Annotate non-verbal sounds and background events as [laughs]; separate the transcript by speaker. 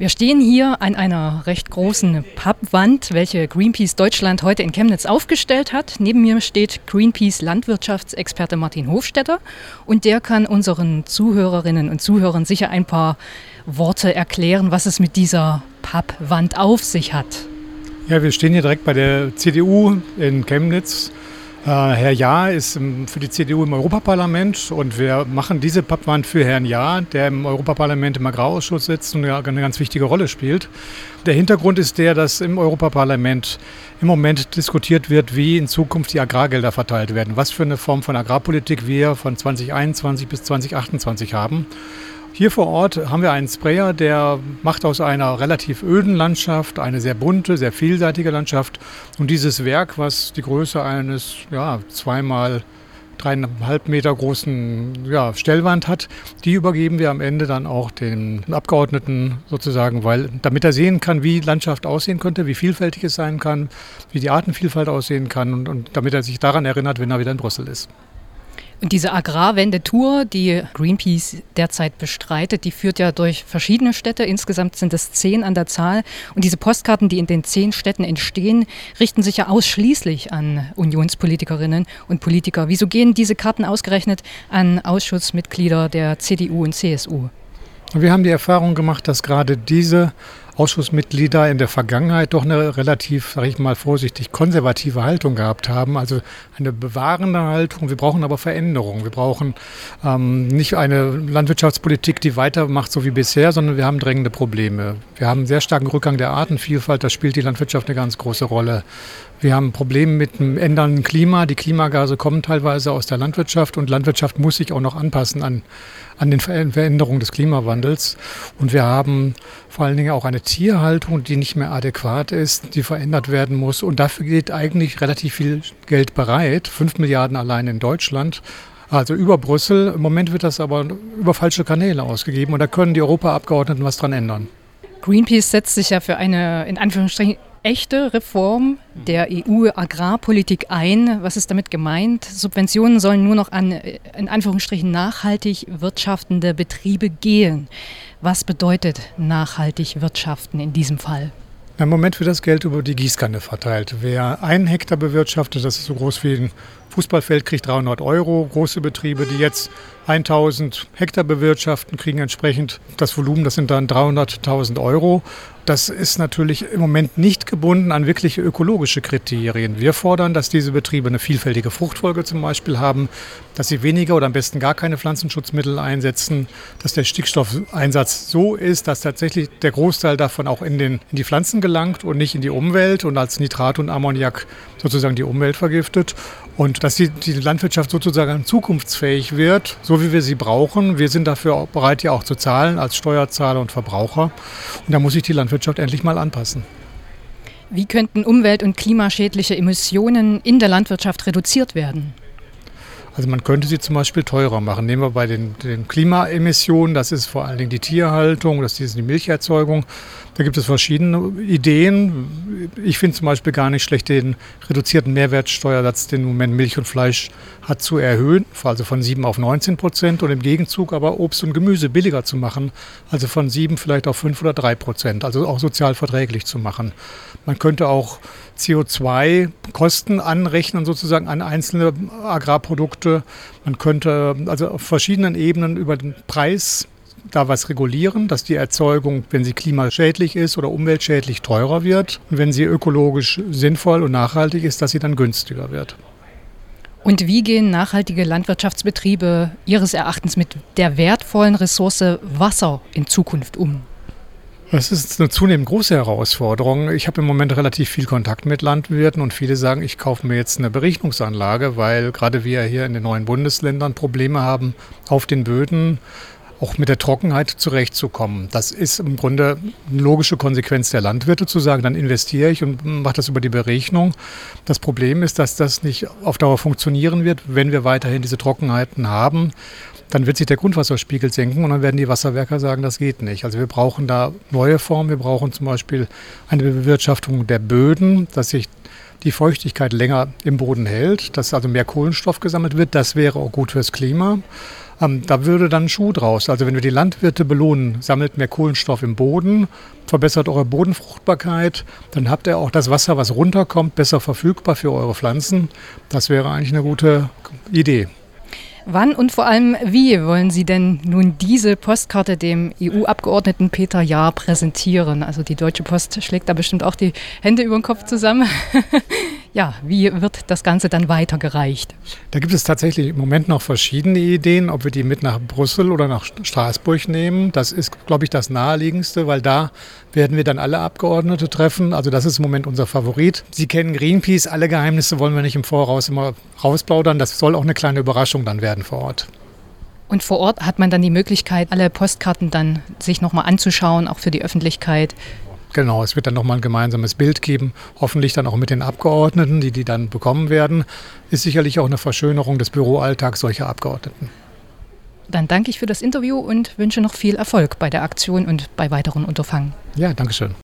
Speaker 1: Wir stehen hier an einer recht großen Pappwand, welche Greenpeace Deutschland heute in Chemnitz aufgestellt hat. Neben mir steht Greenpeace Landwirtschaftsexperte Martin Hofstetter und der kann unseren Zuhörerinnen und Zuhörern sicher ein paar Worte erklären, was es mit dieser Pappwand auf sich hat.
Speaker 2: Ja, wir stehen hier direkt bei der CDU in Chemnitz Herr Jahr ist für die CDU im Europaparlament und wir machen diese Pappwand für Herrn Jahr, der im Europaparlament im Agrarausschuss sitzt und eine ganz wichtige Rolle spielt. Der Hintergrund ist der, dass im Europaparlament im Moment diskutiert wird, wie in Zukunft die Agrargelder verteilt werden, was für eine Form von Agrarpolitik wir von 2021 bis 2028 haben. Hier vor Ort haben wir einen Sprayer, der macht aus einer relativ öden Landschaft eine sehr bunte, sehr vielseitige Landschaft. Und dieses Werk, was die Größe eines ja, zweimal dreieinhalb Meter großen ja, Stellwand hat, die übergeben wir am Ende dann auch den Abgeordneten sozusagen, weil damit er sehen kann, wie Landschaft aussehen könnte, wie vielfältig es sein kann, wie die Artenvielfalt aussehen kann und, und damit er sich daran erinnert, wenn er wieder in Brüssel ist.
Speaker 1: Und diese Agrarwende-Tour, die Greenpeace derzeit bestreitet, die führt ja durch verschiedene Städte. Insgesamt sind es zehn an der Zahl. Und diese Postkarten, die in den zehn Städten entstehen, richten sich ja ausschließlich an Unionspolitikerinnen und Politiker. Wieso gehen diese Karten ausgerechnet an Ausschussmitglieder der CDU und CSU?
Speaker 2: Wir haben die Erfahrung gemacht, dass gerade diese Ausschussmitglieder in der Vergangenheit doch eine relativ, sage ich mal vorsichtig, konservative Haltung gehabt haben. Also eine bewahrende Haltung. Wir brauchen aber Veränderungen. Wir brauchen ähm, nicht eine Landwirtschaftspolitik, die weitermacht so wie bisher, sondern wir haben drängende Probleme. Wir haben einen sehr starken Rückgang der Artenvielfalt. Da spielt die Landwirtschaft eine ganz große Rolle. Wir haben Probleme mit dem ändernden Klima. Die Klimagase kommen teilweise aus der Landwirtschaft und Landwirtschaft muss sich auch noch anpassen an, an den Veränderungen des Klimawandels. Und wir haben vor allen Dingen auch eine Tierhaltung, die nicht mehr adäquat ist, die verändert werden muss. Und dafür geht eigentlich relativ viel Geld bereit. Fünf Milliarden allein in Deutschland. Also über Brüssel. Im Moment wird das aber über falsche Kanäle ausgegeben und da können die Europaabgeordneten was dran ändern.
Speaker 1: Greenpeace setzt sich ja für eine in Anführungsstrichen echte Reform der EU-Agrarpolitik ein. Was ist damit gemeint? Subventionen sollen nur noch an in Anführungsstrichen nachhaltig wirtschaftende Betriebe gehen. Was bedeutet nachhaltig wirtschaften in diesem Fall?
Speaker 2: Im Moment wird das Geld über die Gießkanne verteilt. Wer einen Hektar bewirtschaftet, das ist so groß wie ein Fußballfeld, kriegt 300 Euro. Große Betriebe, die jetzt 1000 Hektar bewirtschaften, kriegen entsprechend das Volumen, das sind dann 300.000 Euro. Das ist natürlich im Moment nicht gebunden an wirkliche ökologische Kriterien. Wir fordern, dass diese Betriebe eine vielfältige Fruchtfolge zum Beispiel haben, dass sie weniger oder am besten gar keine Pflanzenschutzmittel einsetzen, dass der Stickstoffeinsatz so ist, dass tatsächlich der Großteil davon auch in, den, in die Pflanzen gelangt und nicht in die Umwelt und als Nitrat und Ammoniak sozusagen die Umwelt vergiftet. Und dass die, die Landwirtschaft sozusagen zukunftsfähig wird, so wie wir sie brauchen. Wir sind dafür bereit, ja auch zu zahlen als Steuerzahler und Verbraucher. Und da muss sich die Landwirtschaft endlich mal anpassen.
Speaker 1: Wie könnten umwelt- und klimaschädliche Emissionen in der Landwirtschaft reduziert werden?
Speaker 2: Also man könnte sie zum Beispiel teurer machen. Nehmen wir bei den, den Klimaemissionen, das ist vor allen Dingen die Tierhaltung, das ist die Milcherzeugung. Da gibt es verschiedene Ideen. Ich finde zum Beispiel gar nicht schlecht, den reduzierten Mehrwertsteuersatz, den im Moment Milch und Fleisch hat, zu erhöhen, also von 7 auf 19 Prozent und im Gegenzug aber Obst und Gemüse billiger zu machen, also von 7 vielleicht auf 5 oder 3 Prozent, also auch sozial verträglich zu machen. Man könnte auch CO2-Kosten anrechnen, sozusagen an einzelne Agrarprodukte. Man könnte also auf verschiedenen Ebenen über den Preis da was regulieren, dass die Erzeugung, wenn sie klimaschädlich ist oder umweltschädlich, teurer wird und wenn sie ökologisch sinnvoll und nachhaltig ist, dass sie dann günstiger wird.
Speaker 1: Und wie gehen nachhaltige Landwirtschaftsbetriebe Ihres Erachtens mit der wertvollen Ressource Wasser in Zukunft um?
Speaker 2: Das ist eine zunehmend große Herausforderung. Ich habe im Moment relativ viel Kontakt mit Landwirten und viele sagen, ich kaufe mir jetzt eine Berechnungsanlage, weil gerade wir hier in den neuen Bundesländern Probleme haben, auf den Böden auch mit der Trockenheit zurechtzukommen. Das ist im Grunde eine logische Konsequenz der Landwirte zu sagen, dann investiere ich und mache das über die Berechnung. Das Problem ist, dass das nicht auf Dauer funktionieren wird, wenn wir weiterhin diese Trockenheiten haben. Dann wird sich der Grundwasserspiegel senken und dann werden die Wasserwerker sagen, das geht nicht. Also wir brauchen da neue Formen. Wir brauchen zum Beispiel eine Bewirtschaftung der Böden, dass sich die Feuchtigkeit länger im Boden hält, dass also mehr Kohlenstoff gesammelt wird. Das wäre auch gut fürs Klima. Ähm, da würde dann ein Schuh draus. Also wenn wir die Landwirte belohnen, sammelt mehr Kohlenstoff im Boden, verbessert eure Bodenfruchtbarkeit, dann habt ihr auch das Wasser, was runterkommt, besser verfügbar für eure Pflanzen. Das wäre eigentlich eine gute Idee.
Speaker 1: Wann und vor allem wie wollen Sie denn nun diese Postkarte dem EU-Abgeordneten Peter Jahr präsentieren? Also die Deutsche Post schlägt da bestimmt auch die Hände über den Kopf zusammen. [laughs] ja, wie wird das Ganze dann weitergereicht?
Speaker 2: Da gibt es tatsächlich im Moment noch verschiedene Ideen, ob wir die mit nach Brüssel oder nach Straßburg nehmen. Das ist, glaube ich, das naheliegendste, weil da werden wir dann alle Abgeordnete treffen. Also das ist im Moment unser Favorit. Sie kennen Greenpeace, alle Geheimnisse wollen wir nicht im Voraus immer rausplaudern. Das soll auch eine kleine Überraschung dann werden vor Ort.
Speaker 1: Und vor Ort hat man dann die Möglichkeit, alle Postkarten dann sich nochmal anzuschauen, auch für die Öffentlichkeit.
Speaker 2: Genau, es wird dann nochmal ein gemeinsames Bild geben, hoffentlich dann auch mit den Abgeordneten, die die dann bekommen werden. Ist sicherlich auch eine Verschönerung des Büroalltags solcher Abgeordneten.
Speaker 1: Dann danke ich für das Interview und wünsche noch viel Erfolg bei der Aktion und bei weiteren Unterfangen.
Speaker 2: Ja, danke schön.